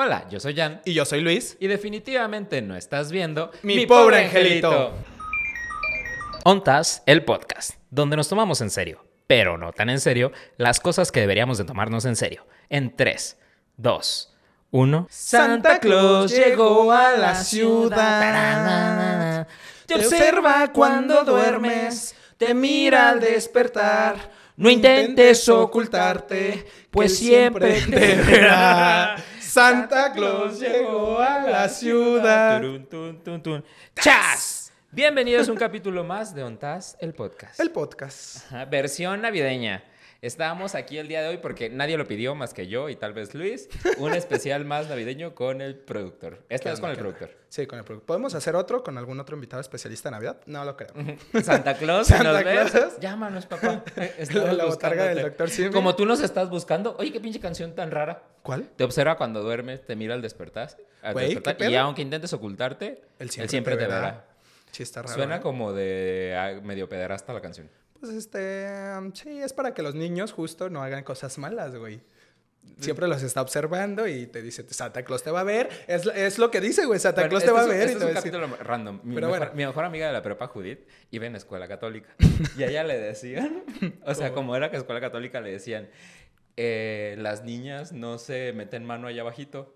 Hola, yo soy Jan. Y yo soy Luis. Y definitivamente no estás viendo Mi pobre angelito. Ontas, el podcast, donde nos tomamos en serio, pero no tan en serio, las cosas que deberíamos de tomarnos en serio. En 3, 2, 1. Santa Claus llegó a la ciudad. Te observa cuando duermes, te mira al despertar. No intentes ocultarte, pues siempre te verá. Santa Claus llegó a la ciudad. Turun, tun, tun, tun. ¡Chas! Bienvenidos a un capítulo más de Ontas, el podcast. El podcast. Ajá, versión navideña. Estábamos aquí el día de hoy porque nadie lo pidió más que yo y tal vez Luis. Un especial más navideño con el productor. Esta vez con el productor. Sí, con el productor. ¿Podemos hacer otro con algún otro invitado especialista de Navidad? No lo creo. Santa Claus, Santa nos ves, Claus. llámanos, papá. Estamos la botarga del doctor Simi. Como tú nos estás buscando. Oye, qué pinche canción tan rara. ¿Cuál? Te observa cuando duermes, te mira al despertar. al despertar, ¿qué y aunque intentes ocultarte, Él él siempre, te verá. Sí, está raro. Suena ¿eh? como de ah, medio pederasta la canción. Pues este, um, sí, es para que los niños justo no hagan cosas malas, güey. Siempre los está observando y te dice, Santa Claus te va a ver. Es, es lo que dice, güey, Santa Bueno, Claus este te va a es ver. este y es te un decir- capítulo random. Mi, Pero mejor, bueno. mi mejor amiga de la prepa, Judith, iba en escuela católica. Y a ella le decían, o sea, como era que escuela católica, le decían, eh, las niñas no se meten mano allá abajito.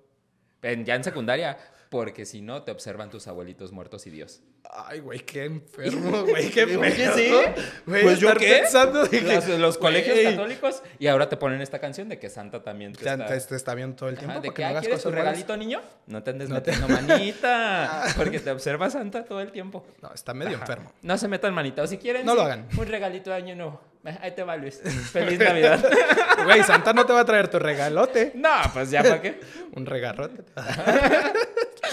En- ya en secundaria, porque si no, te observan tus abuelitos muertos y Dios. Ay, güey, qué enfermo, güey, qué pedo. sí. Güey, Pues, ¿yo qué? pensando de que... Los, los colegios católicos, y ahora te ponen esta canción de que Santa también te ya está... está viendo todo el Ajá, tiempo de que, no "Ah, hagas ¿quieres tu cosas malas. regalito, niño? No te andes No te- metiendo manita, porque te observa Santa todo el tiempo. No, está medio Ajá. enfermo. No se metan manita. O si quieren, No lo hagan. Un regalito de año nuevo. Eh, Ahí te va, Luis. Feliz Navidad. Güey, Santa no te va a traer tu regalote. no, pues ya para qué. Un regarrote.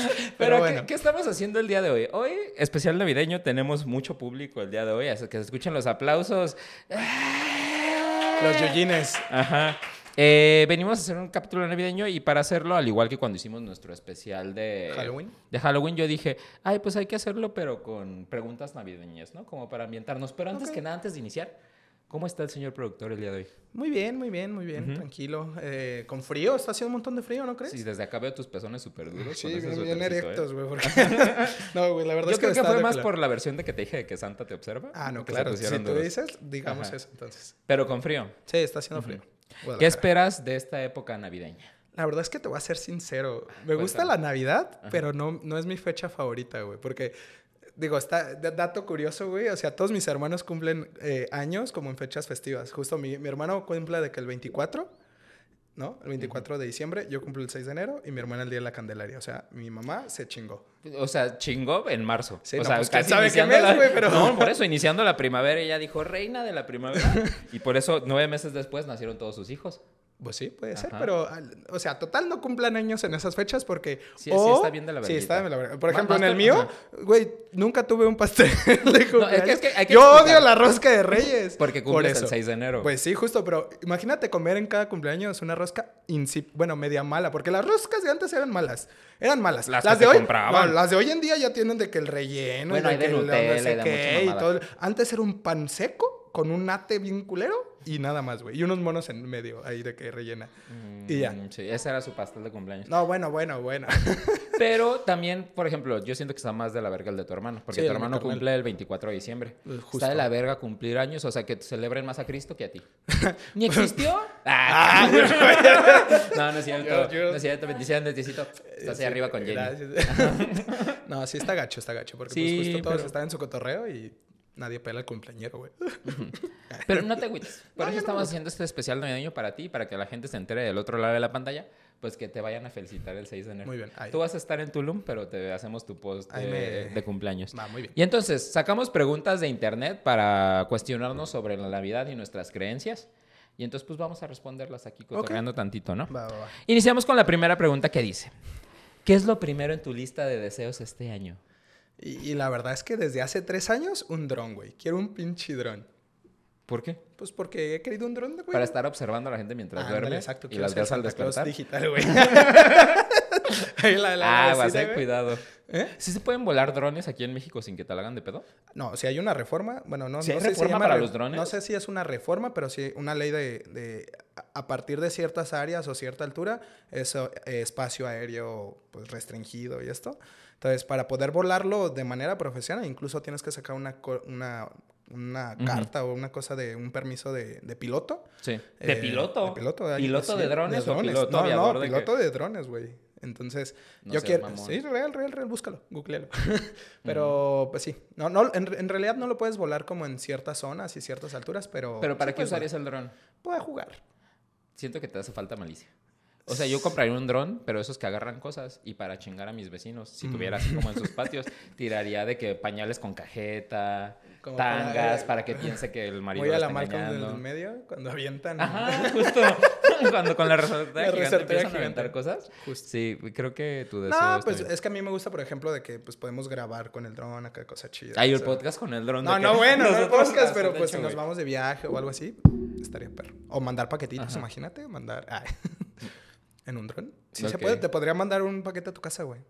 Pero, Pero ¿qué- bueno. ¿qué, estamos haciendo el día de hoy? Hoy, especial navideño, tenemos mucho público el día de hoy. Así que se escuchen los aplausos. Los yuyines. Ajá. Eh, venimos a hacer un capítulo navideño y para hacerlo, al igual que cuando hicimos nuestro especial de Halloween. de Halloween, yo dije, ay, pues hay que hacerlo, pero con preguntas navideñas, ¿no? Como para ambientarnos. Pero antes Ok. que nada, antes de iniciar, ¿cómo está el señor productor el día de hoy? Muy bien, muy bien, muy bien. Tranquilo. Eh, con frío, está haciendo un montón de frío, ¿no crees? Sí, desde acá veo tus pezones súper duros. Sí, con bien, ¿eh? erectos, güey. porque- no, güey, la verdad Yo es que creo que fue más por la versión de que te dije de que Santa te observa. Ah, no, claro. Si tú duros. dices, digamos Ajá. eso entonces. Pero con frío. Sí, está haciendo frío. ¿Qué esperas de esta época navideña? La verdad es que te voy a ser sincero. Me gusta la Navidad, pero no, no es mi fecha favorita, güey. Porque, digo, está dato curioso, güey. O sea, todos mis hermanos cumplen eh, años como en fechas festivas. Justo mi, mi hermano cumple de que el 24, ¿no? El 24 de diciembre. Yo cumplo el 6 de enero y mi hermana el día de la Candelaria. O sea, mi mamá se chingó. O sea, chingó en marzo. Sí, o no, sea, pues, casi sabe qué mes, la... güey, pero- No, por eso, iniciando la primavera, ella dijo reina de la primavera. y por eso, nueve meses después, nacieron todos sus hijos. Pues sí, puede ser, pero, o sea, total no cumplan años en esas fechas porque... Sí, sí o- está bien de la Sí, verguita. está de la verga. Por ejemplo, en el mío, güey, nunca tuve un pastel de No, es que- es que hay que Yo explicar. odio la rosca de reyes. Porque por cumples el eso. 6 de enero. Pues sí, justo, pero imagínate comer en cada cumpleaños una rosca, bueno, media mala, porque las roscas de antes eran malas. Eran malas. Las Las, que de hoy, compraban. no, las de hoy en día ya tienen de que el relleno, Bueno, y hay de Nutella no sé y de qué, y todo. Antes era un pan seco con un nate bien culero y nada más, güey. Y unos monos en medio ahí de que rellena. Y ya. Mm, Sí, ese era su pastel de cumpleaños. No, bueno, bueno, bueno. Pero también, por ejemplo, yo siento que está más de la verga el de tu hermano. Porque Sí, tu hermano cumple el 24 de diciembre. Eh, justo. Está de la verga cumplir años, o sea, que celebren más a Cristo que a ti. ¿Ni existió? Ah, no, no es cierto. Yo- yo- No es cierto. Bendiciones, Diosito. Estás ahí arriba con Jenny. No, sí está gacho, está gacho. Porque Sí, pues justo todos pero- están en su cotorreo y nadie pela al cumpleañero, güey. Pero no te agüites. Por No, eso no estamos me haciendo este especial navideño para ti, para que la gente se entere del otro lado de la pantalla, pues que te vayan a felicitar el 6 de enero. Muy bien, ahí. Tú vas a estar en Tulum, pero te hacemos tu post de, me- de cumpleaños. Va, muy bien. Y entonces, sacamos preguntas de internet para cuestionarnos sobre la Navidad y nuestras creencias. Y entonces, pues vamos a responderlas aquí cotorreando tantito, ¿no? Va, va, va. Iniciamos con la primera pregunta que dice: ¿Qué es lo primero en tu lista de deseos este año? Y, y la verdad es que desde hace tres años, un dron, güey. Quiero un pinche dron. ¿Por qué? Pues porque he querido un dron, güey. Para estar observando a la gente mientras Ándale, duerme exacto. y las ves al despertar. digital, güey. La, la Ah, vas a cuidado. ¿Eh? ¿Sí se pueden volar drones aquí en México sin que te la hagan de pedo? No, si hay una reforma, bueno, no, ¿Sí no hay sé si reforma llama para los drones? No sé si es una reforma, pero sí una ley de, de a- a partir de ciertas áreas o cierta altura, es eh, espacio aéreo pues, restringido y esto. Entonces, para poder volarlo de manera profesional, incluso tienes que sacar una, una, una carta o una cosa de un permiso de, de piloto. Sí. ¿De Eh, piloto? De piloto. ahí- ¿Piloto sí, de drones o piloto no, No, de piloto de drones, güey. Entonces, No yo quiero... mamón. Sí, real, real, real, búscalo, googlealo. Pero, pues sí. No, no, en, en realidad no lo puedes volar como en ciertas zonas y ciertas alturas, pero... ¿Pero para sí qué usarías el dron? Puedes jugar. Siento que te hace falta malicia. O sea, yo compraría un dron, pero esos que agarran cosas y para chingar a mis vecinos, si Mm. tuviera así como en sus patios, tiraría de que pañales con cajeta, Como para- tangas, para, que piense que el marido Voy a la Malcolm del medio cuando avientan... Ajá, justo. Cuando con la resortera La gigante empiezan a gigante. aventar cosas. Justo. Sí, creo que tu deseo No, pues bien. es que a mí me gusta, por ejemplo, de que pues podemos grabar con el dron acá, cosa chida. Hay sea. podcast con el dron. No, no, bueno, no el podcast, pero pues si nos vamos de viaje o algo así, estaría perro. O mandar paquetitos, Ajá. imagínate, mandar... ay. en un dron. Sí se Ok. puede, te podría mandar un paquete a tu casa, güey.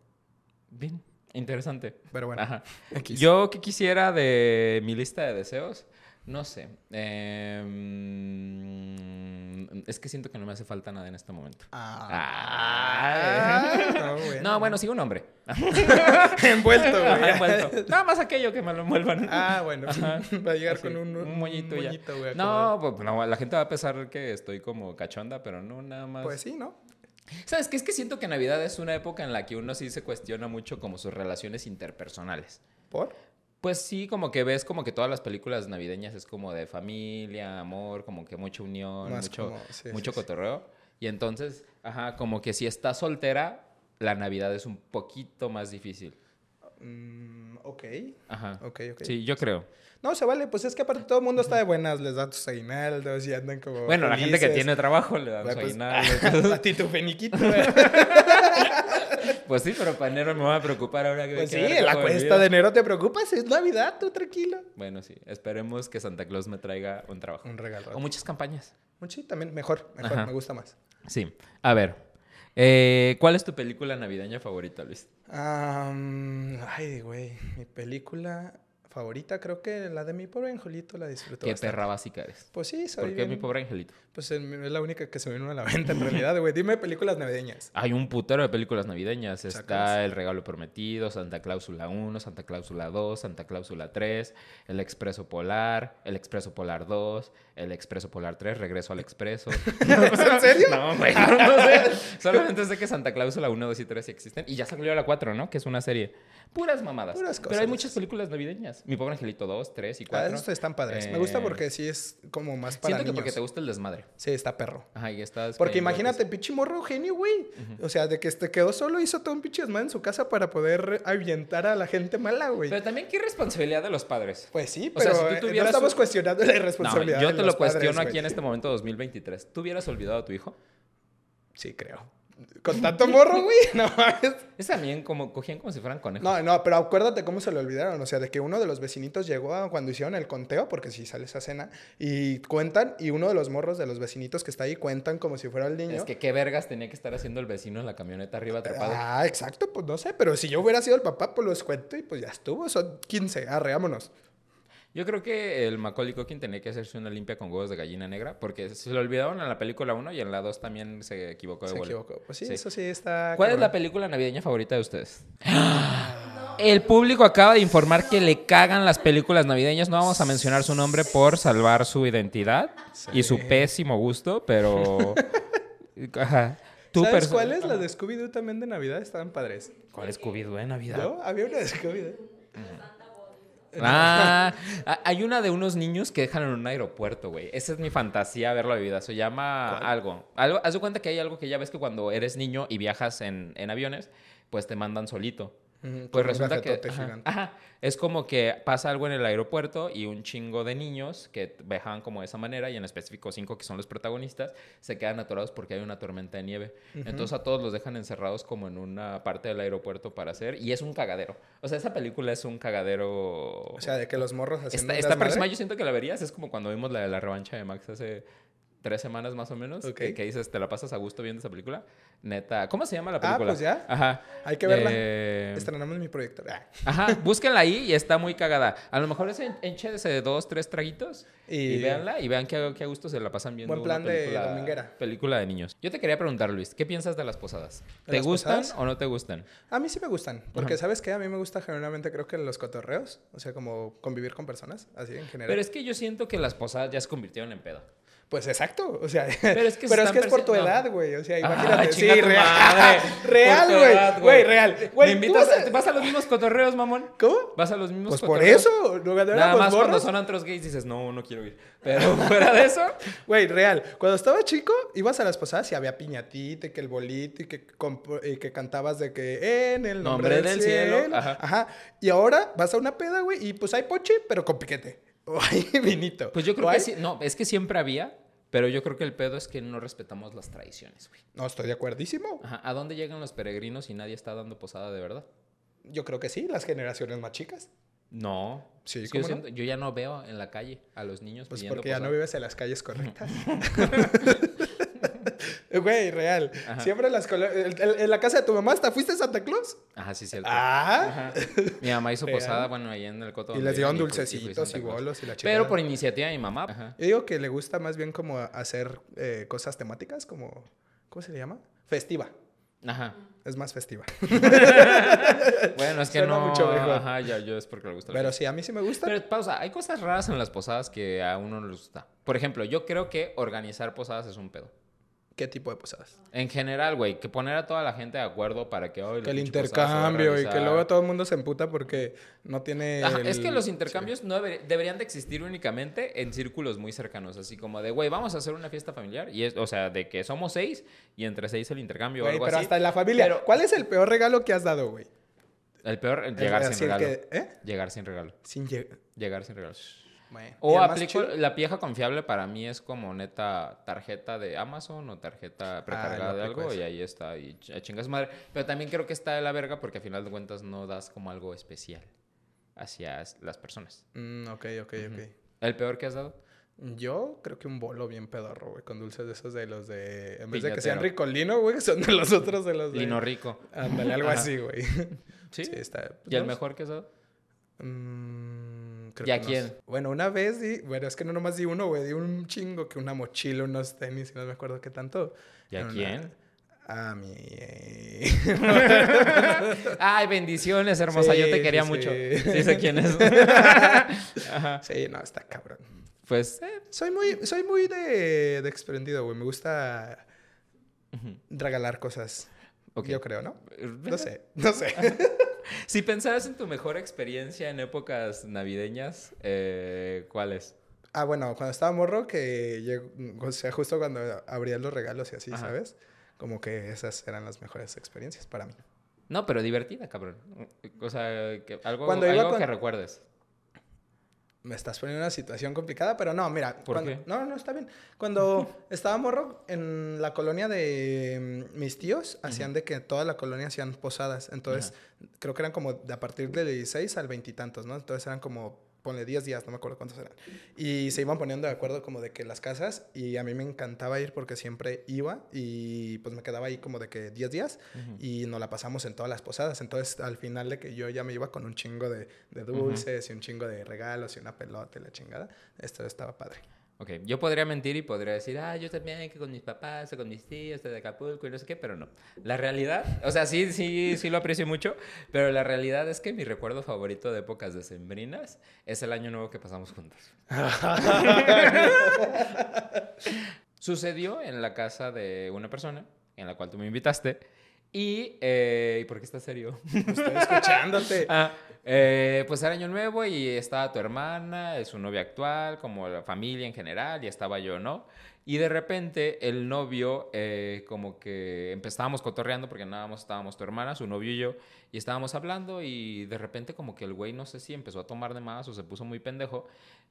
Bien, interesante. Pero bueno, Ajá. Yo que quisiera de mi lista de deseos, no sé. Em, es que siento que no me hace falta nada en este momento. Ah, no, bueno. No, bueno, sí, un hombre. envuelto, güey. Ajá, envuelto. Nada más aquello que me lo envuelvan. Ah, bueno. Ajá. Va a llegar Así, con un, un moñito ya. güey, No, pues, no, la gente va a pensar que estoy como cachonda, pero no, nada más. Pues sí, ¿no? ¿Sabes qué? Es que siento que Navidad es una época en la que uno sí se cuestiona mucho como sus relaciones interpersonales. ¿Por? Pues sí, como que ves como que todas las películas navideñas es como de familia, amor, como que mucha unión, Más mucho, como- sí, mucho sí, sí. cotorreo. Y entonces, ajá, como que si estás soltera, la Navidad es un poquito más difícil. Mm, ok. Ajá. Ok, ok. Sí, yo creo. No, se vale. Pues es que aparte todo el mundo está de buenas. Les da tus aguinaldos y andan como Bueno, la gente que tiene trabajo le dan Güey, su pues, a ti tu feniquito. Pues sí, pero para enero me voy a preocupar ahora que Pues sí, la cuesta de enero te preocupas. Es Navidad, tú tranquilo. Bueno, sí. Esperemos que Santa Claus me traiga un trabajo. Un regalo. O muchas campañas. Sí, también mejor. Mejor, Ajá. me gusta más. Sí. A ver. Eh, ¿Cuál es tu película navideña favorita, Luis? Am, ay, güey. Mi película favorita, creo que la de mi pobre angelito la disfruto. Qué bastante. perra básica eres. Pues sí, soy ¿Por qué bien- mi pobre angelito? Pues es la única que se vino a la venta en realidad, güey. Dime películas navideñas. Hay un putero de películas navideñas. Está El Regalo Prometido, Santa Cláusula 1, Santa Cláusula 2, Santa Cláusula 3, El Expreso Polar, El Expreso Polar 2, El Expreso Polar 3, Regreso al Expreso. ¿En serio? No, güey, no sé. Solamente sé que Santa Cláusula 1, 2 y 3 sí existen. Y ya salió la 4, ¿no? Que es una serie. Puras mamadas. Puras Pero hay cosas. muchas películas navideñas. Mi pobre angelito 2, 3 y Ah, 4. estos están padres. Me gusta Eh, porque sí es como más para Siento que porque te gusta el desmadre. Sí, está perro. Ajá, y estás. Porque imagínate, pinche morro genio, güey. O sea, de que se quedó solo, hizo todo un pinche desmadre en su casa para poder ahuyentar a la gente mala, güey. Pero también qué responsabilidad de los padres. Pues sí, O sea, pero si tú eh, no tuvieras estamos un- cuestionando la No, irresponsabilidad yo de te los lo cuestiono padres, aquí en este momento 2023. ¿Tú hubieras olvidado a tu hijo? Sí, creo. Con tanto morro, güey. No mames. Es también como cogían como si fueran conejos. No, no, pero acuérdate cómo se lo olvidaron. O sea, de que uno de los vecinitos llegó a cuando hicieron el conteo, porque sí sale esa cena, y cuentan, y uno de los morros de los vecinitos que está ahí cuentan como si fuera el niño. Es que qué vergas tenía que estar haciendo el vecino en la camioneta arriba atrapado. Ah, exacto, pues no sé, pero si yo hubiera sido el papá, pues los cuento y pues ya estuvo, son 15, arre, vámonos. Yo creo que el Macaulay Culkin tenía que hacerse una limpia con huevos de gallina negra, porque se lo olvidaron en la película 1 y en la 2 también se equivocó de Se vuelo. equivocó. Pues sí, Sí. eso sí está. ¿Cuál es la película navideña favorita de ustedes? El público acaba de informar que le cagan las películas navideñas. No vamos a mencionar su nombre por salvar su identidad y su pésimo gusto, pero... Ajá. Tú ¿Sabes perso- cuál es? La de Scooby-Doo también de Navidad, estaban padres. ¿Cuál es Scooby-Doo de Navidad? ¿No? Había una de Scooby-Doo. Ah, hay una de unos niños que dejan en un aeropuerto, güey. Esa es mi fantasía verlo de vida. Se llama algo. algo. Haz de cuenta que hay algo que ya ves que cuando eres niño y viajas en, en aviones, pues te mandan solito. Pues resulta que ajá, es como que pasa algo en el aeropuerto y un chingo de niños que viajan como de esa manera y en específico cinco que son los protagonistas se quedan atorados porque hay una tormenta de nieve. Entonces a todos los dejan encerrados como en una parte del aeropuerto para hacer y es un cagadero. O sea, esa película es un cagadero. O sea, de que los morros haciendo está desmadre. próxima, yo siento que la verías, es como cuando vimos la de la revancha de Max hace tres semanas más o menos, Ok. que, que dices, te la pasas a gusto viendo esa película. Neta, ¿cómo se llama la Ah, película? pues ya. Ajá. Hay que verla. Eh, Estrenamos mi proyector. Ah. Ajá, búsquenla ahí y está muy cagada. A lo mejor es en- échense dos, tres traguitos y, Y- véanla y vean qué, qué a gusto se la pasan viendo. Buen plan una de película, dominguera. Película de niños. Yo te quería preguntar, Luis, ¿qué piensas de las posadas? ¿De ¿Te las gustan posadas? o no te gustan? A mí sí me gustan, porque Ajá. ¿sabes qué? A mí me gusta generalmente creo que los cotorreos, o sea, como convivir con personas, así en general. Pero es que yo siento que las posadas ya se convirtieron en pedo. Pues exacto, o sea, Pero es que pero es están que es por tu edad, güey, o sea, Ah, imagínate, sí, chinga tu real, madre. real, Por güey, güey, real, ¿Me güey, ¿tú invitas vas a- a- ¿Vas a los mismos cotorreos, mamón? ¿Cómo? ¿Vas a los mismos Pues por cotorreos? eso, no Nada éramos más cuando son antros gays dices, no, no quiero ir. Pero fuera de eso, Güey, real. Cuando estaba chico, ibas a las posadas y había piñatita, y que el bolito, y que, y que cantabas de que en el nombre, Nombre del, del cielo, cielo. ajá. Ajá. Y ahora vas a una peda, güey, y pues hay poche, pero con piquete. O hay vinito. pues yo creo que sí. No, es que siempre había, pero yo creo que el pedo es que no respetamos las tradiciones, güey. No, estoy de acuerdísimo. Ajá, ¿A dónde llegan los peregrinos y nadie está dando posada de verdad? Yo creo que sí, las generaciones más chicas. No. Sí, yo, ya no veo en la calle a los niños Pues pidiendo porque ya no vives en las calles correctas. Güey, real. Ajá. Siempre las en, la casa de tu mamá, ¿hasta fuiste Santa Claus? Ajá, sí, cierto. Ah. Ajá. Mi mamá hizo Real. posada, bueno, ahí en el coto. Y les dieron y y dulcecitos y bolos y la chica. Pero por iniciativa de mi mamá. Ajá. Yo digo que le gusta más bien como hacer eh, cosas temáticas, como. ¿Cómo se le llama? Festiva. Ajá. Es más festiva. Bueno, es que Suena no. mucho mejor. Ajá, ya, yo es porque le gusta. Pero sí, a mí sí me gusta. Pero pausa, hay cosas raras en las posadas que a uno no le gusta. Por ejemplo, yo creo que organizar posadas es un pedo. ¿Qué tipo de posadas? En general, güey, que poner a toda la gente de acuerdo para que hoy Que el intercambio y que luego todo el mundo se emputa porque no tiene. Ajá, el- Es que los sí. intercambios no deber- deberían de existir únicamente en círculos muy cercanos, así como de, güey, vamos a hacer una fiesta familiar y es, o sea, de que somos seis y entre seis el intercambio o Güey, algo pero así. hasta en la familia. Pero- ¿Cuál es el peor regalo que has dado, güey? El peor, llegar sin regalo. que- ¿Eh? Llegar sin regalo. Sin llegar. Llegar sin regalo. Bueno. ¿Y O aplico, la vieja confiable para mí es como neta tarjeta de Amazon o tarjeta precargada Ah, de algo ese. y ahí está y ch- chingas madre. Pero también creo que está de la verga porque a final de cuentas no das como algo especial hacia las personas. Mm, ok, ok, ok. ¿El peor que has dado? Yo creo que un bolo bien pedorro, güey, con dulces de esos de los de... En vez de que sean Piñatero. ricolino, güey, son de los otros de los de... Lino rico. Ándale, algo Ajá. así, güey. ¿Sí? Sí, está... ¿Y el ¿no? mejor que has dado? Mm, creo ¿Y a que quién? Bueno, una vez di... Bueno, es que no nomás di uno, güey. Di un chingo que una mochila, unos tenis, no me acuerdo qué tanto. ¿Y a una- quién? A mi... Ay, bendiciones, hermosa. Yo te quería sí, mucho. sí. Sí sé quién es. Ajá. sí, no, está cabrón. Pues, eh, Soy muy, soy muy de, de exprendido, güey. Me gusta regalar cosas. ok. Yo creo, ¿no? Eh, No sé, no sé. Si pensaras en tu mejor experiencia en épocas navideñas, eh, ¿cuál es? Ah, bueno, cuando estaba morro, que llegó, o sea, justo cuando abrías los regalos y así, Ajá. ¿sabes? Como que esas eran las mejores experiencias para mí. No, pero divertida, cabrón. O sea, que algo, algo con- que recuerdes. Me estás poniendo en una situación complicada, pero no, mira. ¿Por cuando- qué? No, no, está bien. Cuando estaba morro en la colonia de mm, mis tíos, hacían de que toda la colonia hacían posadas. Entonces, creo que eran como de a partir del 16 al veintitantos, ¿no? Entonces eran como, ponle 10 días, no me acuerdo cuántos eran. Y se iban poniendo de acuerdo como de que las casas, y a mí me encantaba ir porque siempre iba y pues me quedaba ahí como de que 10 días y nos la pasamos en todas las posadas. Entonces, al final de que yo ya me iba con un chingo de, de dulces y un chingo de regalos y una pelota y la chingada, esto estaba padre. Ok, yo podría mentir y podría decir, ah, yo también, que con mis papás o con mis tíos de Acapulco y no sé qué, pero no. La realidad, o sea, sí, sí, sí lo aprecio mucho, pero la realidad es que mi recuerdo favorito de épocas decembrinas es el año nuevo que pasamos juntos. Sucedió en la casa de una persona en la cual tú me invitaste y, eh, ¿y ¿por qué estás serio? Estoy escuchándote. Ah, eh, pues era año nuevo y estaba tu hermana, su novia actual, como la familia en general, y estaba yo, ¿no? Y de repente el novio, eh, como que empezábamos cotorreando porque nada más estábamos tu hermana, su novio y yo, y estábamos hablando y de repente como que el güey no sé si empezó a tomar de más o se puso muy pendejo,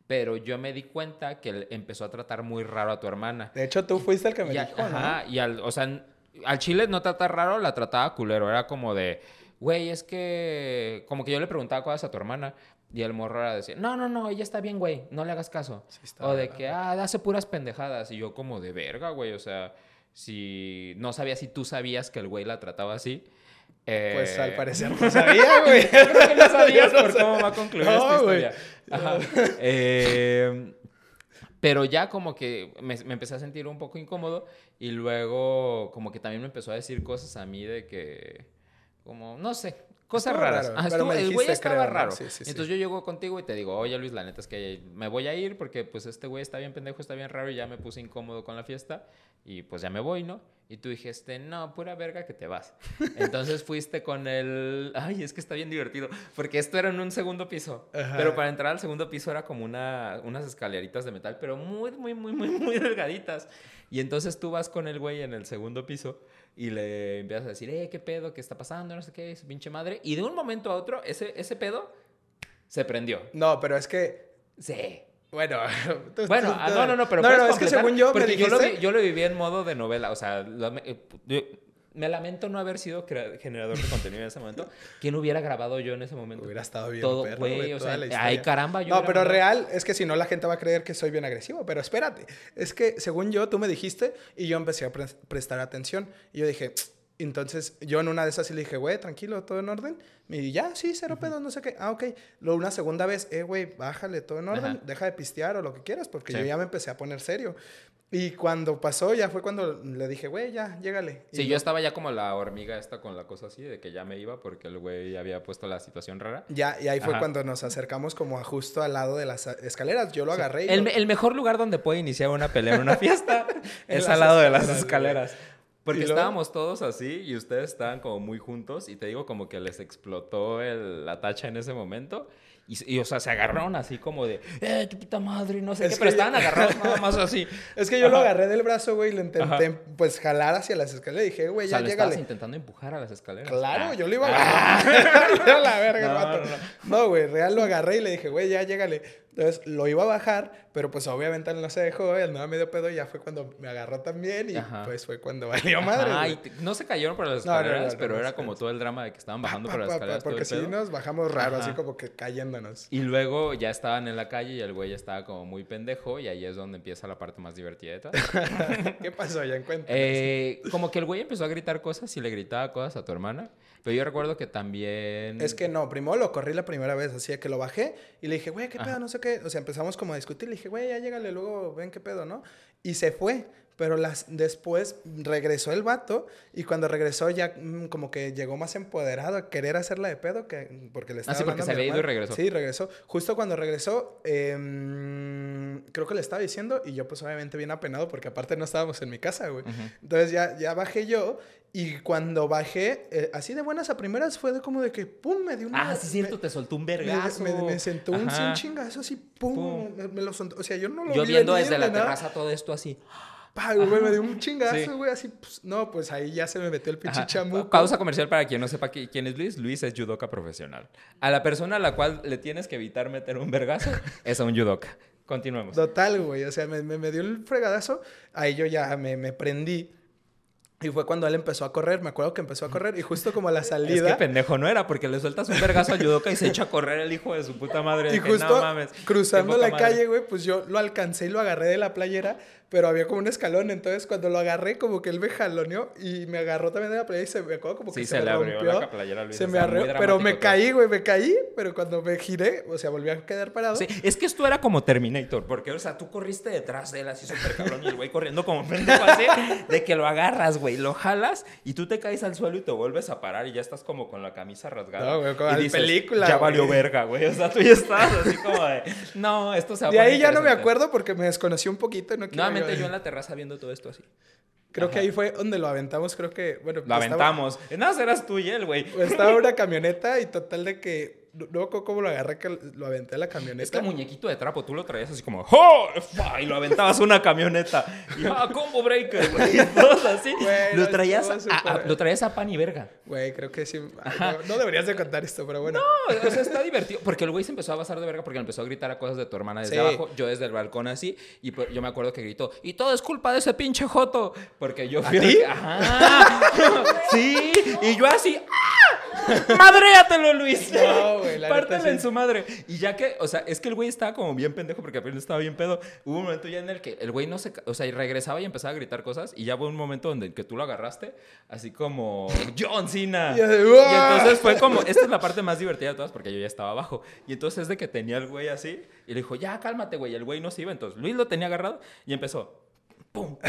pero yo me di cuenta que él empezó a tratar muy raro a tu hermana. De hecho, tú fuiste el que me Y dijo, ¿no? ajá, y al, o sea, al chile no trata raro, la trataba culero. Era como de, güey, es que, como que yo le preguntaba cosas a tu hermana, Y el morro era decir, no, no, no, ella está bien, güey, no le hagas caso. o de que, ah, hace puras pendejadas. Y yo como de verga, güey, o sea, si no sabía si tú sabías que el güey la trataba así. Pues al eh, parecer no sabía, güey. creo que no sabías por cómo va a concluir esta historia. Ajá. Eh, pero ya como que me, empecé a sentir un poco incómodo y luego como que también me empezó a decir cosas a mí de que, como, no sé, cosas raras. el güey estaba raro. Entonces yo llego contigo y te digo, oye Luis, la neta es que me voy a ir porque pues este güey está bien pendejo, está bien raro y ya me puse incómodo con la fiesta y pues ya me voy, ¿no? Y tú dijiste, no, pura verga que te vas. Entonces fuiste con el... Ay, es que está bien divertido. Porque esto era en un segundo piso. Pero para entrar al segundo piso era como una, unas escaleritas de metal, pero muy, muy, muy, muy, muy delgaditas. Y entonces tú vas con el güey en el segundo piso y le empiezas a decir, eh, ¿qué pedo? ¿Qué está pasando? No sé qué, su pinche madre. Y de un momento a otro, ese, ese pedo se prendió. No, pero es que... Sí. Bueno, bueno, ah, no, no, no, pero no, no, es que según yo me dijiste... yo, lo yo lo viví en modo de novela, o sea, eh, me lamento no haber sido generador de contenido en ese momento. ¿Quién hubiera grabado yo en ese momento? Hubiera estado bien. Todo, güey, o sea, ay, caramba. Yo no, pero real, es que si no la gente va a creer que soy bien agresivo. Pero espérate, es que según yo, tú me dijiste y yo empecé a prestar atención. Y yo dije, entonces yo en una de esas sí le dije, güey, tranquilo, todo en orden. Y ya, sí, cero pedo, no sé qué. Ah, ok. Luego una segunda vez, eh, güey, bájale, todo en orden, deja de pistear o lo que quieras, porque yo ya me empecé a poner serio. Y cuando pasó, ya fue cuando le dije, güey, ya, llégale. Sí, yo estaba ya como la hormiga esta con la cosa así, de que ya me iba porque el güey había puesto la situación rara. Ya, y ahí fue cuando nos acercamos como a justo al lado de las escaleras. Yo lo agarré. Y el, el, mejor lugar donde puede iniciar una pelea en una fiesta es al lado de las escaleras. Porque estábamos todos así y ustedes estaban como muy juntos y te digo como que les explotó el, la tacha en ese momento. Y, o sea, se agarraron así como de, eh, tu puta madre, no sé qué, pero estaban agarrados nada más así. Es que yo lo agarré del brazo, güey, y le intenté, pues, jalar hacia las escaleras. Y dije, güey, ya llegale. intentando empujar a las escaleras? Claro, ah. yo lo iba a ah. agarrar. la verga, No, güey, real lo agarré y le dije, güey, ya llégale. Entonces lo iba a bajar, pero pues obviamente él no se dejó, él andaba medio pedo y ya fue cuando me agarró también y pues fue cuando valió madre. Ay, no se cayeron por las escaleras, pero era como todo el drama de que estaban bajando por las escaleras. porque sí nos bajamos raro, así como que cayéndonos. Y luego ya estaban en la calle y el güey estaba como muy pendejo y ahí es donde empieza la parte más divertida de todo. ¿Qué pasó? Ya encuentro. Eh, como que el güey empezó a gritar cosas y le gritaba cosas a tu hermana. Pero yo recuerdo que también... Es que no, primero lo corrí la primera vez, así que lo bajé y le dije, güey, ¿qué pedo? No sé qué. O sea, empezamos como a discutir. Le dije, güey, ya llégale, luego ven qué pedo, ¿no? Y se fue. Pero las, después regresó el vato y cuando regresó ya mm, como que llegó más empoderado a querer hacerla de pedo que porque le estaba Ah, sí, porque se había ido y regresó. Sí, regresó. Justo cuando regresó, eh, creo que le estaba diciendo y yo pues obviamente bien apenado porque aparte no estábamos en mi casa, güey. Entonces ya, ya bajé yo y cuando bajé, eh, así de buenas a primeras, fue de como de que, pum, me dio una... Ah, sí, cierto, te soltó un vergazo. Me, me, sentó un, chingazo así, pum, Me, lo soltó. O sea, yo no lo Yo viendo desde la terraza todo esto así güey, me dio un chingazo, güey, así, pues, no, pues ahí ya se me metió el pinche chamuco. Pausa comercial para quien no sepa quién es Luis. Luis es judoka profesional. A la persona a la cual le tienes que evitar meter un vergazo es a un judoka. Continuemos. Total, güey, o sea, me, me, dio el fregadazo, ahí yo ya me, me prendí. Y fue cuando él empezó a correr, me acuerdo que empezó a correr y justo como a la salida... Es que pendejo no era, porque le sueltas un vergazo a Yudoka y se echa a correr el hijo de su puta madre. Y justo cruzando la calle, güey, pues yo lo alcancé y lo agarré de la playera pero había como un escalón, entonces cuando lo agarré, como que él me jaloneó y me agarró también de la playera y se me acuerdo como que se, se, me rompió. La playera, se me arreó, pero me caí, güey, me caí, pero cuando me giré, o sea, volví a quedar parado. Sí, es que esto era como Terminator, porque, o sea, tú corriste detrás de él así súper cabrón y el güey corriendo como pendejo así, de que lo agarras, güey, lo jalas y tú te caes al suelo y te vuelves a parar y ya estás como con la camisa rasgada. No, güey, como y película. Ya valió verga, güey, o sea, tú ya estás así como de, no, esto se va De ahí ya no me acuerdo porque me desconocí un poquito, no quiero yo en la terraza viendo todo esto así. Creo que ahí fue donde lo aventamos, creo que, bueno. Lo aventamos. Nada, eras tú y él, güey. Estaba una camioneta y total de que no cómo lo agarré que lo aventé a la camioneta. Es que muñequito de trapo, tú lo traías así como ¡Oh! Y lo aventabas a una camioneta. Y ¡ah, combo breaker! Güey, así. lo, traías a, lo traías a pan y verga. Güey, creo que sí. No, deberías de contar esto, pero bueno. No, o sea, está divertido. Porque el güey se empezó a basar de verga porque empezó a gritar a cosas de tu hermana desde abajo. Yo desde el balcón así. Y pues, yo me acuerdo que gritó ¡Y todo es culpa de ese pinche Joto! Porque yo fui... ¿A ti? Ajá. sí. Y yo así ¡Ah! ¡Madréatelo, Luis! No, güey. la neta, en sí. su madre. Y ya que, o sea, es que el güey estaba como bien pendejo porque apenas estaba bien pedo. Hubo un momento ya en el que el güey no se, o sea, y regresaba y empezaba a gritar cosas. Y ya hubo un momento donde que tú lo agarraste, así como John Cena. Y Y entonces fue como, esta es la parte más divertida de todas porque yo ya estaba abajo. Y entonces es de que tenía el güey así y le dijo, ya cálmate, güey. El güey no se iba. Entonces Luis lo tenía agarrado y empezó. Pum, pum,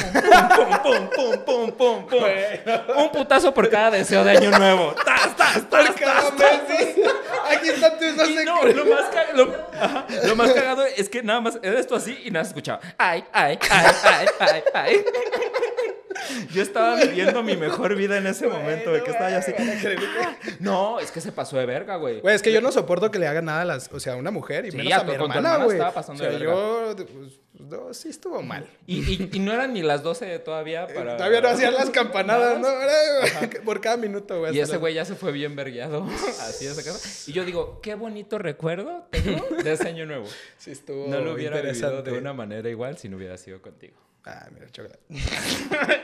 pum, pum, pum, pum, pum, pum. Un putazo por cada deseo de año nuevo. ¡Tas, tas, tas, sí. Aquí está tu no lo más, lo, más cagado es que nada más era esto así y nada se escuchaba. Ay, ay, ay, ay, ay, ay. Yo estaba viviendo mi mejor vida en ese momento, de que estaba yo así. No, es que se pasó de verga, güey. Güey, es que yo no soporto que le hagan nada a las, o sea, a una mujer y Sí, menos a mi hermana, güey. estaba pasando o sea, de verga. yo, pues, no, sí estuvo mal. Y, y, y no eran ni las 12 todavía para... Eh, Todavía no hacían las campanadas, ¿no? Por cada minuto, güey. Y ese güey ya se fue bien vergueado. Así de esa casa. Y yo digo, qué bonito recuerdo tengo de ese año nuevo. Sí estuvo No lo hubiera vivido de una manera igual si no hubiera sido contigo. Ah, mira, chocolate.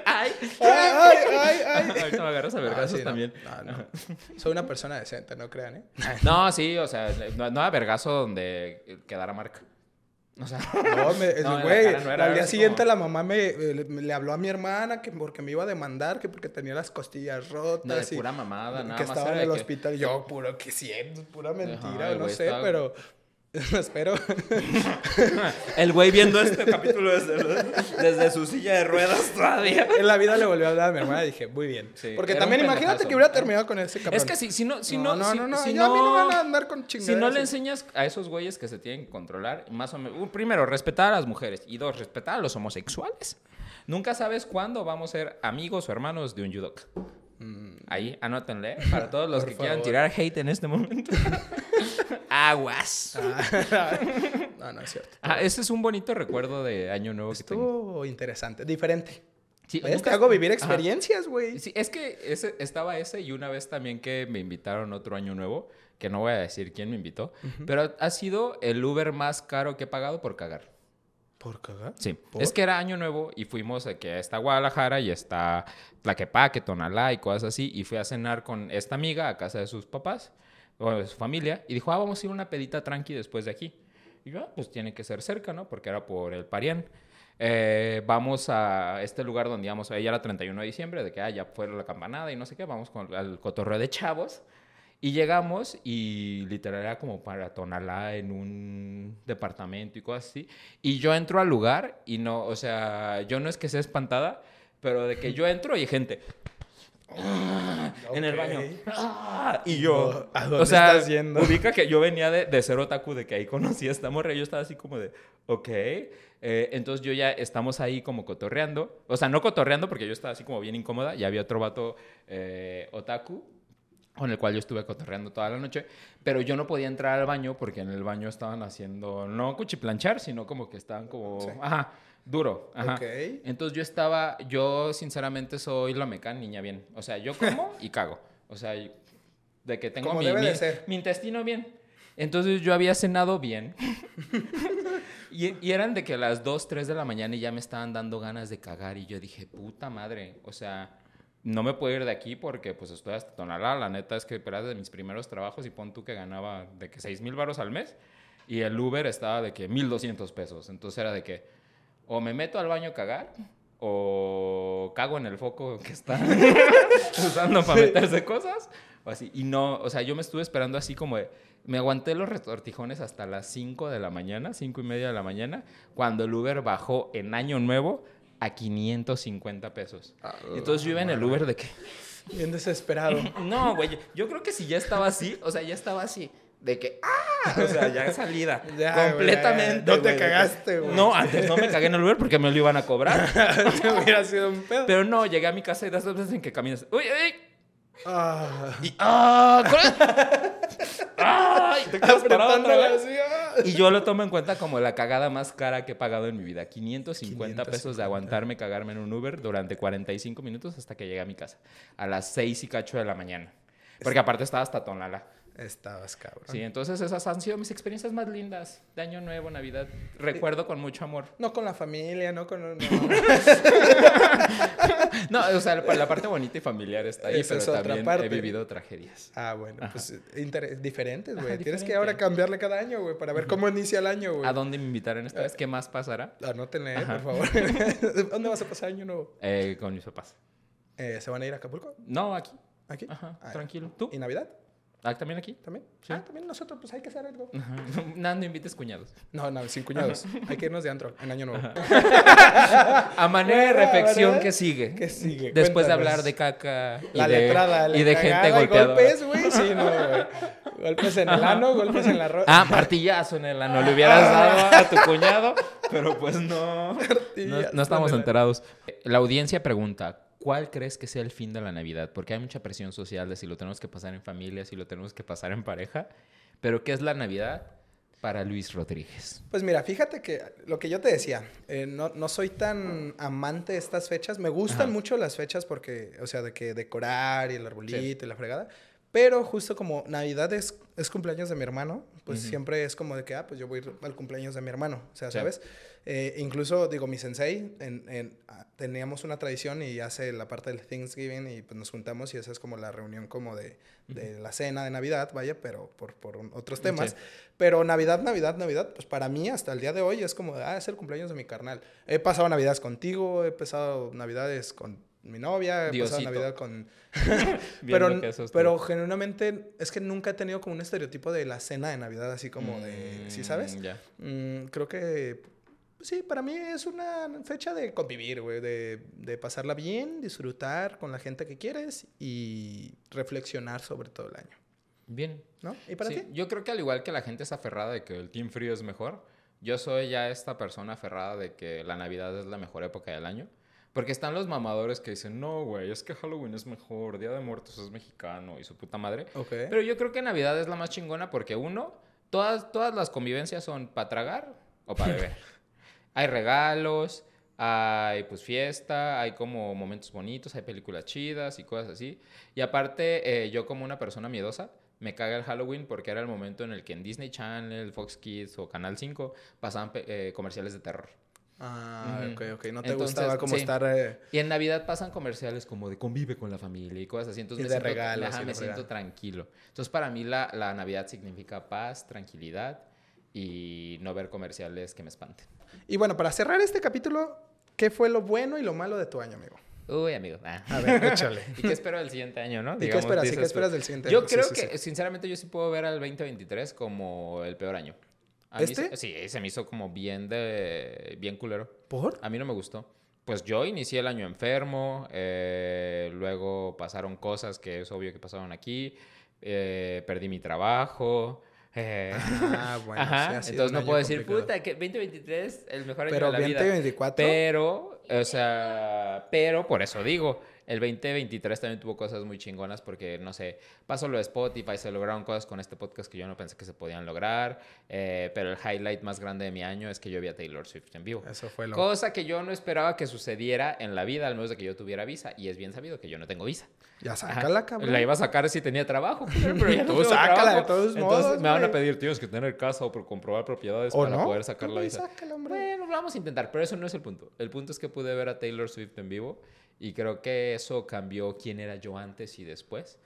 ¡Ay! ay, ay, ay. Ahorita me agarras a Ah, vergazos sí, no. también. No, no. Soy una persona decente, no crean, ¿eh? No, sí, o sea, no, no a vergazo donde quedara marca. O sea, No, me, el No, güey, no al día siguiente como- la mamá me, eh, le, le habló a mi hermana que porque me iba a demandar, que porque tenía las costillas rotas. no, de y pura mamada, nada que más estaba en el que- hospital. Yo, puro que siento, pura mentira, no güey sé, pero espero. El güey viendo este capítulo desde, desde su silla de ruedas todavía. en la vida le volvió a hablar a mi hermana y dije, muy bien. Sí, porque también imagínate que hubiera terminado con ese cabrón. Es que si, si no, si no, no, no, si, no, no, si ya a mí no no- van a andar con Si chingaderas. no le enseñas a esos güeyes que se tienen que controlar, más o menos, primero, respetar a las mujeres y dos, respetar a los homosexuales. Nunca sabes cuándo vamos a ser amigos o hermanos de un judoka. Ahí, anótenle, para todos los Mm. Por que quieran tirar hate en este momento. Aguas. no, no es cierto. Ah, ese es un bonito recuerdo de Año Nuevo que tengo. Estuvo interesante, diferente. Sí, ¿Ves? nunca- Te hago vivir Ajá. experiencias, güey. Sí, es que ese, estaba ese y una vez también que me invitaron otro año nuevo, que no voy a decir quién me invitó, pero ha sido el Uber más caro que he pagado por cagar. ¿Por cagar? Sí, ¿Por? es que era año nuevo y fuimos a que está Guadalajara y está Tlaquepaque, Tonalá y cosas así, y fui a cenar con esta amiga a casa de sus papás o de su familia y dijo, ah, vamos a ir a una pedita tranqui después de aquí. Y yo, ah, pues tiene que ser cerca, ¿no? Porque era por el Parián. Eh, vamos a este lugar donde íbamos, ella era 31 de diciembre, de que ah, ya fue la campanada y no sé qué, vamos con, al cotorreo de chavos. Y llegamos y literal era como para Tonalá en un departamento y cosas así. Y yo entro al lugar y no, o sea, yo no es que sea espantada, pero de que yo entro y hay gente en el baño. Ah, Y yo, ¿A dónde o sea, estás yendo? ubica que yo venía de, de ser otaku, de que ahí conocí a esta morra. y Yo estaba así como de, ok. Eh, entonces yo ya estamos ahí como cotorreando. O sea, no cotorreando porque yo estaba así como bien incómoda. Y había otro vato eh, otaku con el cual yo estuve cotorreando toda la noche. Pero yo no podía entrar al baño porque en el baño estaban haciendo, no cuchiplanchar, sino como que estaban como, Sí. ajá, duro. Ajá. Ok. Entonces yo estaba, yo sinceramente soy la mecán niña bien. O sea, yo como y cago. O sea, de que tengo mi, mi- mi intestino bien. Entonces yo había cenado bien. y, y eran de que a las 2, 3 de la mañana y ya me estaban dando ganas de cagar. Y yo dije, puta madre. O sea, no me puedo ir de aquí porque pues estoy hasta Tonalá. La neta es que era de mis primeros trabajos y pon tú que ganaba de que 6 mil baros al mes. Y el Uber estaba de que 1200 pesos. Entonces era de que o me meto al baño a cagar o cago en el foco que están usando para meterse cosas o así. Y no, o sea, yo me estuve esperando así como de, me aguanté los retortijones hasta las 5 de la mañana, 5 y media de la mañana, cuando el Uber bajó en año nuevo a 550 pesos. Entonces yo iba en el Uber de que, Bien desesperado. no, güey, yo creo que si ya estaba así, o sea, ya estaba así. De que, ¡ah! O sea, ya salida. Ya, completamente. ya, no te cagaste, güey. No, antes no me cagué en el Uber porque me lo iban a cobrar. hubiera sido un pedo. Pero no, llegué a mi casa y das dos veces en que caminas. ¡Uy, uy! Ah. Y, ¡ah! ¡Ah! Y te quedas parado otra vez. así, ah. Y yo lo tomo en cuenta como la cagada más cara que he pagado en mi vida. 550 pesos 550. de aguantarme cagarme en un Uber durante 45 minutos hasta que llegué a mi casa. A las 6 y cacho de la mañana. Porque aparte estaba hasta Tonala. Estabas cabrón. Sí, entonces esas han sido mis experiencias más lindas de Año Nuevo, Navidad. Recuerdo con mucho amor. No con la familia, no con... No. no, o sea, la, la, parte bonita y familiar está ahí, Esa pero es otra también parte. he vivido tragedias. Ah, bueno, Ajá. pues diferentes, güey. Tienes que ahora cambiarle cada año, güey, para ver cómo inicia el año, güey. ¿A dónde me invitarán esta vez? ¿Qué más pasará? Anótenle, Ajá. por favor. ¿Dónde vas a pasar año nuevo? Eh, con mis papás. Eh, ¿Se van a ir a Acapulco? No, aquí. ¿Aquí? Ajá, Ah, tranquilo. ¿Tú? ¿Y Navidad? Ah, ¿también aquí? ¿También? Sí. Ah, también nosotros, pues hay que hacer algo. Nada, no invites cuñados. No, no, sin cuñados. hay que irnos de antro en año nuevo. A manera de ¿Verdad, reflexión, verdad? ¿qué sigue? ¿Qué sigue? Después de hablar de caca y La de, letrada, la y de cagada gente y golpeadora. golpes, güey. Sí, no, güey. Golpes en el ano, golpes en la ropa. Ah, martillazo en el ano. Le hubieras dado a tu cuñado, pero pues no. No, no estamos enterados. La audiencia pregunta, ¿cuál crees que sea el fin de la Navidad? Porque hay mucha presión social de si lo tenemos que pasar en familia, si lo tenemos que pasar en pareja. Pero ¿qué es la Navidad para Luis Rodríguez? Pues mira, fíjate que lo que yo te decía, eh, no, no soy tan amante de estas fechas. Me gustan Ajá. mucho las fechas porque, o sea, de que decorar y el arbolito y la fregada. Pero justo como Navidad es, es cumpleaños de mi hermano, pues Ujú. siempre es como de que, ah, pues yo voy al cumpleaños de mi hermano. O sea, Sí. ¿sabes? Eh, incluso, digo, mi sensei, en, en- ah, teníamos una tradición y hace la parte del Thanksgiving y pues nos juntamos y esa es como la reunión como de, de la cena de Navidad, vaya, pero por, por otros temas. Sí. Pero Navidad, Navidad, Navidad, pues para mí hasta el día de hoy es como, ah, es el cumpleaños de mi carnal. He pasado Navidades contigo, he pasado Navidades con mi novia, he Diosito. pasado Navidad con... Pero pero genuinamente es que nunca he tenido como un estereotipo de la cena de Navidad, así como de... ¿Sí sabes? Mm, Ya. Mm, creo que pues sí, para mí es una fecha de convivir, güey, de, de pasarla bien, disfrutar con la gente que quieres y reflexionar sobre todo el año, Bien. ¿no? ¿Y para Sí, ti? Yo creo que al igual que la gente es aferrada de que el Team Frío es mejor, yo soy ya esta persona aferrada de que la Navidad es la mejor época del año. Porque están los mamadores que dicen, no, güey, es que Halloween es mejor, Día de Muertos es mexicano y su puta madre. Ok. Pero yo creo que Navidad es la más chingona porque uno, todas, todas las convivencias son para tragar o para beber. hay regalos, hay pues fiesta, hay como momentos bonitos, hay películas chidas y cosas así. Y aparte, eh, yo como una persona miedosa, me caga el Halloween porque era el momento en el que en Disney Channel, Fox Kids o Canal 5 pasaban eh, comerciales de terror. Ah, Ujú. ok, ok. No te Entonces, gustaba como sí. estar... eh, Y en Navidad pasan comerciales como de convive con la familia y cosas así. Entonces Y me de siento, regalos ajá, y me siento tranquilo. Entonces para mí la, la Navidad significa paz, tranquilidad y no ver comerciales que me espanten. Y bueno, para cerrar este capítulo, ¿qué fue lo bueno y lo malo de tu año, amigo? Uy, amigo. Ah. A ver, échale. ¿Y qué espero del siguiente año, no? ¿Y qué Digamos, esperas? ¿Y dices qué esperas del siguiente Yo año? Sí, creo sí, que, sí. sinceramente, yo sí puedo ver al 2023 como el peor año. A mí ¿Este? se- sí, se me hizo como bien de... bien culero. ¿Por? A mí no me gustó. Pues yo inicié el año enfermo, eh, luego pasaron cosas que es obvio que pasaron aquí, eh, perdí mi trabajo. Eh, Ah, bueno. Ajá, sí, entonces no puedo decir, complicado. puta, que 2023 el mejor año Pero de la vida. 2024... Pero, o sea, pero por eso digo, el 2023 también tuvo cosas muy chingonas porque, no sé, pasó lo de Spotify, se lograron cosas con este podcast que yo no pensé que se podían lograr, eh, pero el highlight más grande de mi año es que yo vi a Taylor Swift en vivo. Eso fue lo... Cosa que yo no esperaba que sucediera en la vida, al menos de que yo tuviera visa. Y es bien sabido que yo no tengo visa. Ya Ajá. sácala, cabrón. La iba a sacar si tenía trabajo, pero ya no Tú sácala de trabajo. todos Entonces modos, me van a pedir, tienes que tener casa o por comprobar propiedades ¿O para no? poder sacar la visa. sácala, hombre. Bueno, vamos a intentar, pero eso no es el punto. El punto es que pude ver a Taylor Swift en vivo y creo que eso cambió quién era yo antes y después.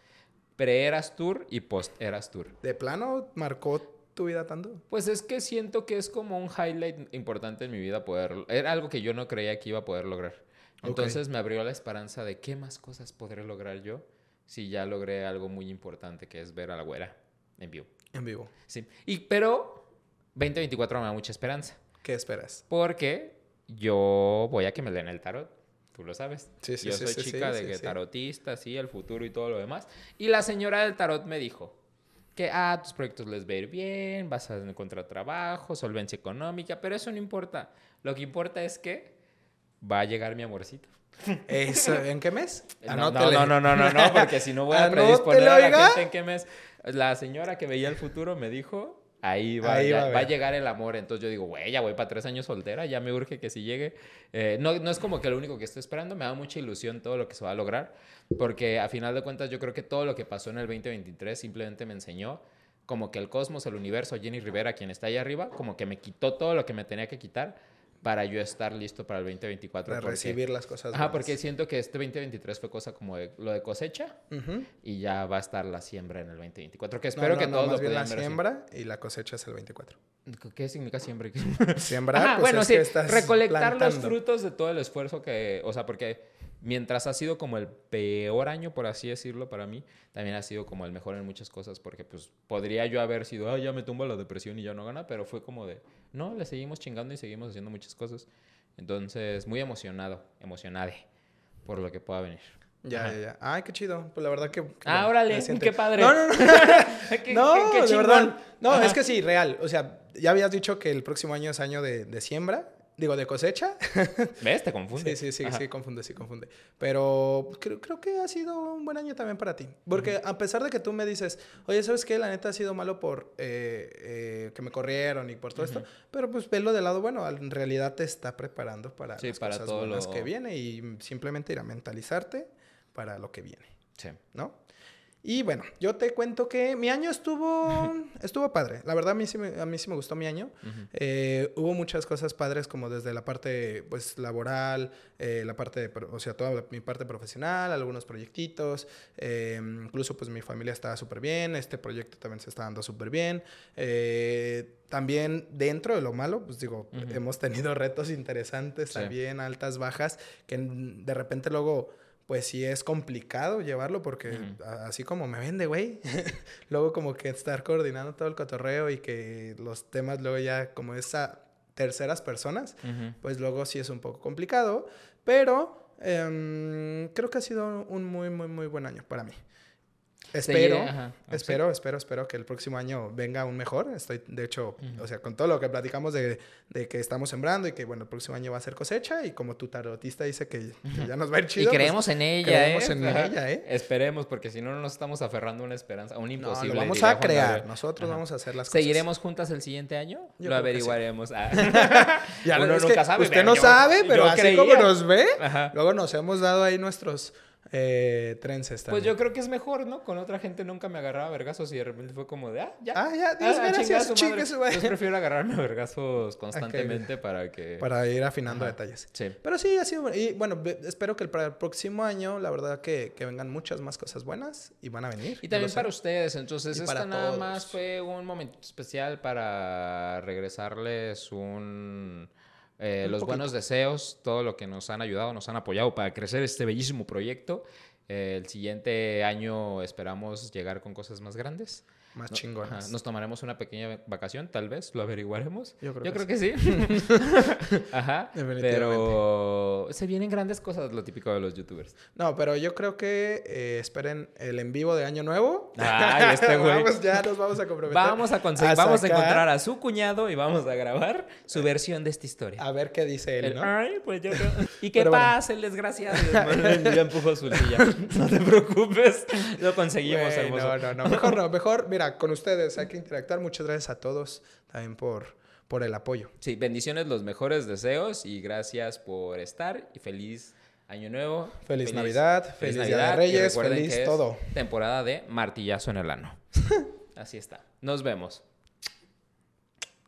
Pre-Eras Tour y post-Eras Tour. ¿De plano marcó tu vida tanto? Pues es que siento que es como un highlight importante en mi vida poder... Era algo que yo no creía que iba a poder lograr. Entonces me abrió la esperanza de qué más cosas podré lograr yo si ya logré algo muy importante que es ver a la güera en vivo. En vivo. Sí. Y, pero 2024 me da mucha esperanza. ¿Qué esperas? Porque yo voy a que me leen el tarot. Tú lo sabes. Sí, sí, yo soy sí, chica de que tarotista, sí, el futuro y todo lo demás. Y la señora del tarot me dijo que, ah, tus proyectos les va a ir bien, vas a encontrar trabajo, solvencia económica, pero eso no importa. Lo que importa es que va a llegar mi amorcito. Eso, ¿En qué mes? No, no, no, no, no, no, no, porque si no voy a predisponer a la gente en qué mes. La señora que veía el futuro me dijo Ahí va, Ahí ya- va a va a ver. llegar el amor. Entonces yo digo, güey, ya voy para tres años soltera, ya me urge que si llegue. Eh, no, no es como que lo único que estoy esperando, me da mucha ilusión todo lo que se va a lograr, porque a final de cuentas yo creo que todo lo que pasó en el 2023 simplemente me enseñó como que el cosmos, el universo, Jenny Rivera, quien está ahí arriba, como que me quitó todo lo que me tenía que quitar para yo estar listo para el 2024. Para porque- recibir las cosas. Ajá, buenas. porque siento que este 2023 fue cosa como de- lo de cosecha y ya va a estar la siembra en el 2024. Que espero no, que no, todos más lo bien la así. siembra y la cosecha es el 24. ¿Qué significa siembra? Siembra, Ajá, pues bueno, es sí, que estás recolectar los plantando. frutos de todo el esfuerzo que, o sea, porque mientras ha sido como el peor año, por así decirlo, para mí, también ha sido como el mejor en muchas cosas, porque pues podría yo haber sido, ah, ya me tumba la depresión y ya no gana, pero fue como de, no, le seguimos chingando y seguimos haciendo muchas cosas. Entonces, muy emocionado, emocionade por lo que pueda venir. Ya, Ajá. ya, ya. Ay, qué chido. Pues la verdad que. que Ah, bueno, órale, qué padre. No, no, no. Qué- no, qué- qué de verdad. No, Ajá. es que sí, real. O sea, ya habías dicho que el próximo año es año de, de siembra. Digo, de cosecha. ¿Ves? Te confunde. Sí, sí, sí, Ajá. sí, confunde, sí, confunde. Pero creo, creo que ha sido un buen año también para ti. Porque a pesar de que tú me dices, oye, ¿sabes qué? La neta ha sido malo por eh, eh, que me corrieron y por todo esto. Pero pues velo del lado bueno. En realidad te está preparando para Sí, las para cosas todo buenas lo- que viene y simplemente ir a mentalizarte para lo que viene. Sí. ¿no? Y bueno, yo te cuento que mi año estuvo, estuvo padre. La verdad, a mí sí me, a mí sí me gustó mi año. Eh, hubo muchas cosas padres como desde la parte pues laboral, eh, la parte, de o sea, toda la- mi parte profesional, algunos proyectitos, eh, incluso pues mi familia estaba súper bien, este proyecto también se está dando súper bien. También dentro de lo malo, pues digo, hemos tenido retos interesantes Sí. también, altas, bajas, que de repente luego pues sí es complicado llevarlo porque así como me vende, güey, luego como que estar coordinando todo el cotorreo y que los temas luego ya como es a terceras personas, pues luego sí es un poco complicado, pero em, creo que ha sido un muy, muy, muy buen año para mí. Espero, ajá, espero, espero, espero que el próximo año venga aún mejor. Estoy, de hecho, Ujú. o sea, con todo lo que platicamos de, de que estamos sembrando y que, bueno, el próximo año va a ser cosecha y como tu tarotista dice que, que ya nos va a ir Y chido. pues, creemos en ella, creemos ¿eh? en Ajá. ella, ¿eh? Esperemos, porque si no, no nos estamos aferrando a una esperanza, a un no, imposible. lo vamos a crear. Gabriel. Nosotros Ajá. vamos a hacer las cosas. ¿Seguiremos juntas el siguiente año? Yo lo sí. averiguaremos. Ah. Ya, Uno nunca sabe. Usted no yo- sabe, pero así creía. como nos ve, luego nos hemos dado ahí nuestros eh, trences también. Pues yo creo que es mejor, ¿no? Con otra gente nunca me agarraba vergazos y de repente fue como de, ah, ya. Ah, ya, Ah, Dios, chinga gracias, su chingue madre. su madre. Entonces prefiero agarrarme vergazos constantemente para que... Para ir afinando Ajá. detalles. Sí. Pero sí, ha sido bueno. Y bueno, espero que el, para el próximo año, la verdad, que, que vengan muchas más cosas buenas y van a venir. Y yo también sé. para ustedes, entonces Y esta para nada todos. más fue un momento especial para regresarles un... eh, los poquito. buenos deseos, todo lo que nos han ayudado, nos han apoyado para crecer este bellísimo proyecto. Eh, el siguiente año esperamos llegar con cosas más grandes. Más No- ajá, nos tomaremos una pequeña vacación, tal vez, lo averiguaremos. Yo creo Yo que creo que sí. Ajá. Definitivamente. Pero se vienen grandes cosas, lo típico de los youtubers. No, pero yo creo que eh, esperen el en vivo de Año Nuevo. Ay, este güey. Vamos, ya nos vamos a comprometer. Vamos a conseguir, a vamos a encontrar a su cuñado y vamos a grabar su versión de esta historia. A ver qué dice él, El, ¿no? Ay, pues yo creo- Y qué bueno. pasa, el desgraciado. ya empujó su silla. No te preocupes. Lo conseguimos, Güey, hermoso. no, no, no. Mejor no. Mejor, mira, con ustedes hay que interactuar. Muchas gracias a todos también por, por el apoyo. Sí, bendiciones, los mejores deseos y gracias por estar y feliz año nuevo. Feliz Navidad, feliz Día de Reyes, feliz que es todo. Temporada de martillazo en el ano. Así está. Nos vemos.